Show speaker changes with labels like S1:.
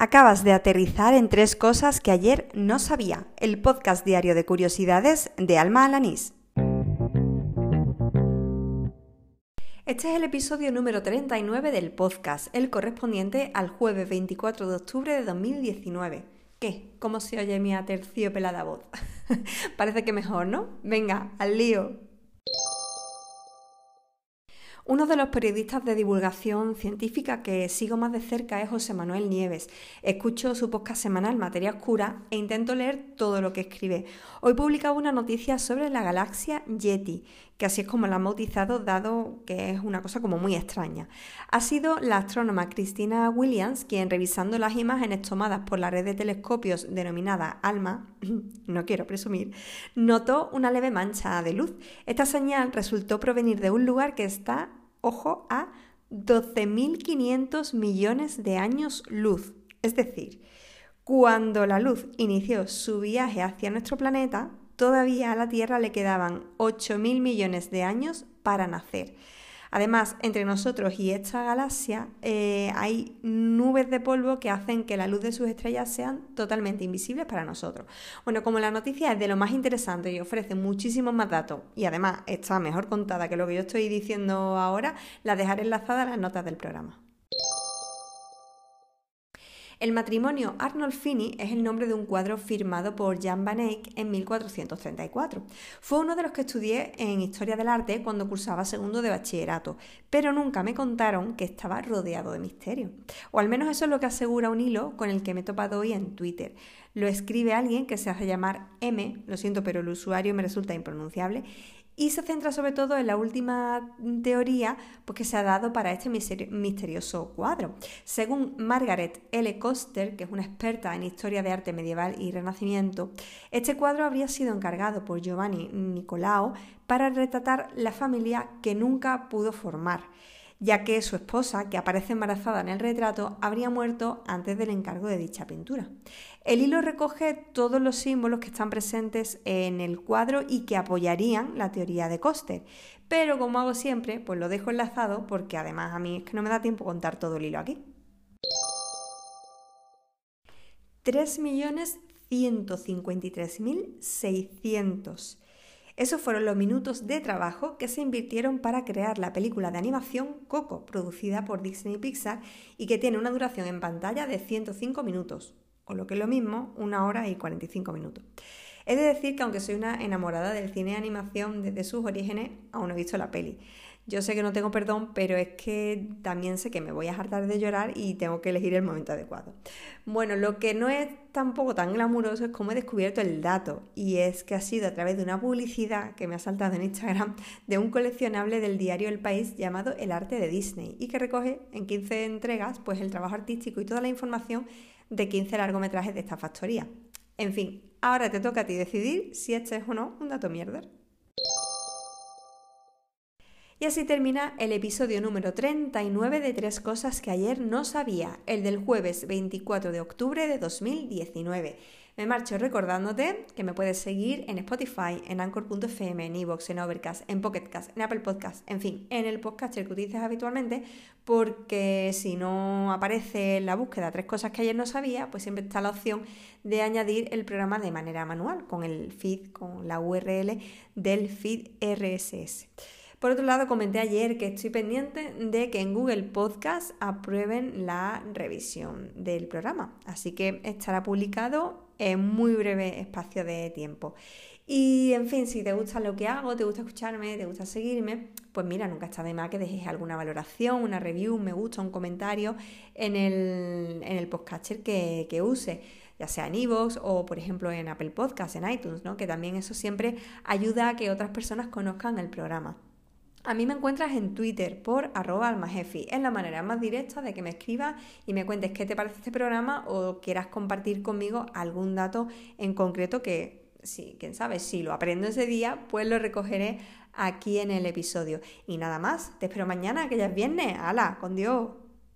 S1: Acabas de aterrizar en tres cosas que ayer no sabía. El podcast diario de curiosidades de Alma Alanís. Este es el episodio número 39 del podcast, el correspondiente al jueves 24 de octubre de 2019. ¿Qué? ¿Cómo se oye mi aterciopelada voz? Parece que mejor, ¿no? Venga, al lío. Uno de los periodistas de divulgación científica que sigo más de cerca es José Manuel Nieves. Escucho su podcast semanal Materia Oscura e intento leer todo lo que escribe. Hoy publicaba una noticia sobre la galaxia Yeti, que así es como la han bautizado, dado que es una cosa como muy extraña. Ha sido la astrónoma Christina Williams quien, revisando las imágenes tomadas por la red de telescopios denominada ALMA, no quiero presumir, notó una leve mancha de luz. Esta señal resultó provenir de un lugar que está ojo, a 12.500 millones de años luz. Es decir, cuando la luz inició su viaje hacia nuestro planeta, todavía a la Tierra le quedaban 8.000 millones de años para nacer. Además, entre nosotros y esta galaxia eh, hay nubes de polvo que hacen que la luz de sus estrellas sean totalmente invisibles para nosotros. Bueno, como la noticia es de lo más interesante y ofrece muchísimos más datos y además está mejor contada que lo que yo estoy diciendo ahora, la dejaré enlazada a las notas del programa. El matrimonio Arnold es el nombre de un cuadro firmado por Jan van Eyck en 1434. Fue uno de los que estudié en Historia del Arte cuando cursaba segundo de bachillerato, pero nunca me contaron que estaba rodeado de misterio. O al menos eso es lo que asegura un hilo con el que me he topado hoy en Twitter. Lo escribe alguien que se hace llamar M, lo siento, pero el usuario me resulta impronunciable, y se centra sobre todo en la última teoría pues, que se ha dado para este misterioso cuadro. Según Margaret L. Coster, que es una experta en historia de arte medieval y renacimiento, este cuadro habría sido encargado por Giovanni Nicolao para retratar la familia que nunca pudo formar ya que su esposa, que aparece embarazada en el retrato, habría muerto antes del encargo de dicha pintura. El hilo recoge todos los símbolos que están presentes en el cuadro y que apoyarían la teoría de Coster, pero como hago siempre, pues lo dejo enlazado porque además a mí es que no me da tiempo contar todo el hilo aquí. 3.153.600 esos fueron los minutos de trabajo que se invirtieron para crear la película de animación Coco, producida por Disney Pixar y que tiene una duración en pantalla de 105 minutos, o lo que es lo mismo, una hora y 45 minutos. He de decir que aunque soy una enamorada del cine de animación desde sus orígenes, aún no he visto la peli. Yo sé que no tengo perdón, pero es que también sé que me voy a hartar de llorar y tengo que elegir el momento adecuado. Bueno, lo que no es tampoco tan glamuroso es cómo he descubierto el dato, y es que ha sido a través de una publicidad que me ha saltado en Instagram de un coleccionable del diario El País llamado El Arte de Disney, y que recoge en 15 entregas pues el trabajo artístico y toda la información de 15 largometrajes de esta factoría. En fin, ahora te toca a ti decidir si este es o no un dato mierder. Y así termina el episodio número 39 de Tres Cosas que ayer no sabía, el del jueves 24 de octubre de 2019. Me marcho recordándote que me puedes seguir en Spotify, en Anchor.fm, en Evox, en Overcast, en Pocketcast, en Apple Podcast, en fin, en el podcast que utilizas habitualmente, porque si no aparece en la búsqueda tres cosas que ayer no sabía, pues siempre está la opción de añadir el programa de manera manual, con el feed, con la URL del feed RSS. Por otro lado, comenté ayer que estoy pendiente de que en Google Podcast aprueben la revisión del programa. Así que estará publicado en muy breve espacio de tiempo. Y en fin, si te gusta lo que hago, te gusta escucharme, te gusta seguirme, pues mira, nunca está de más que dejes alguna valoración, una review, un me gusta, un comentario en el, en el podcaster que, que use ya sea en iVoox o por ejemplo en Apple Podcasts, en iTunes, ¿no? que también eso siempre ayuda a que otras personas conozcan el programa. A mí me encuentras en Twitter por arroba almajefi. Es la manera más directa de que me escribas y me cuentes qué te parece este programa o quieras compartir conmigo algún dato en concreto que, sí, quién sabe, si lo aprendo ese día, pues lo recogeré aquí en el episodio. Y nada más, te espero mañana, que ya es viernes. ¡Hala! ¡Con Dios!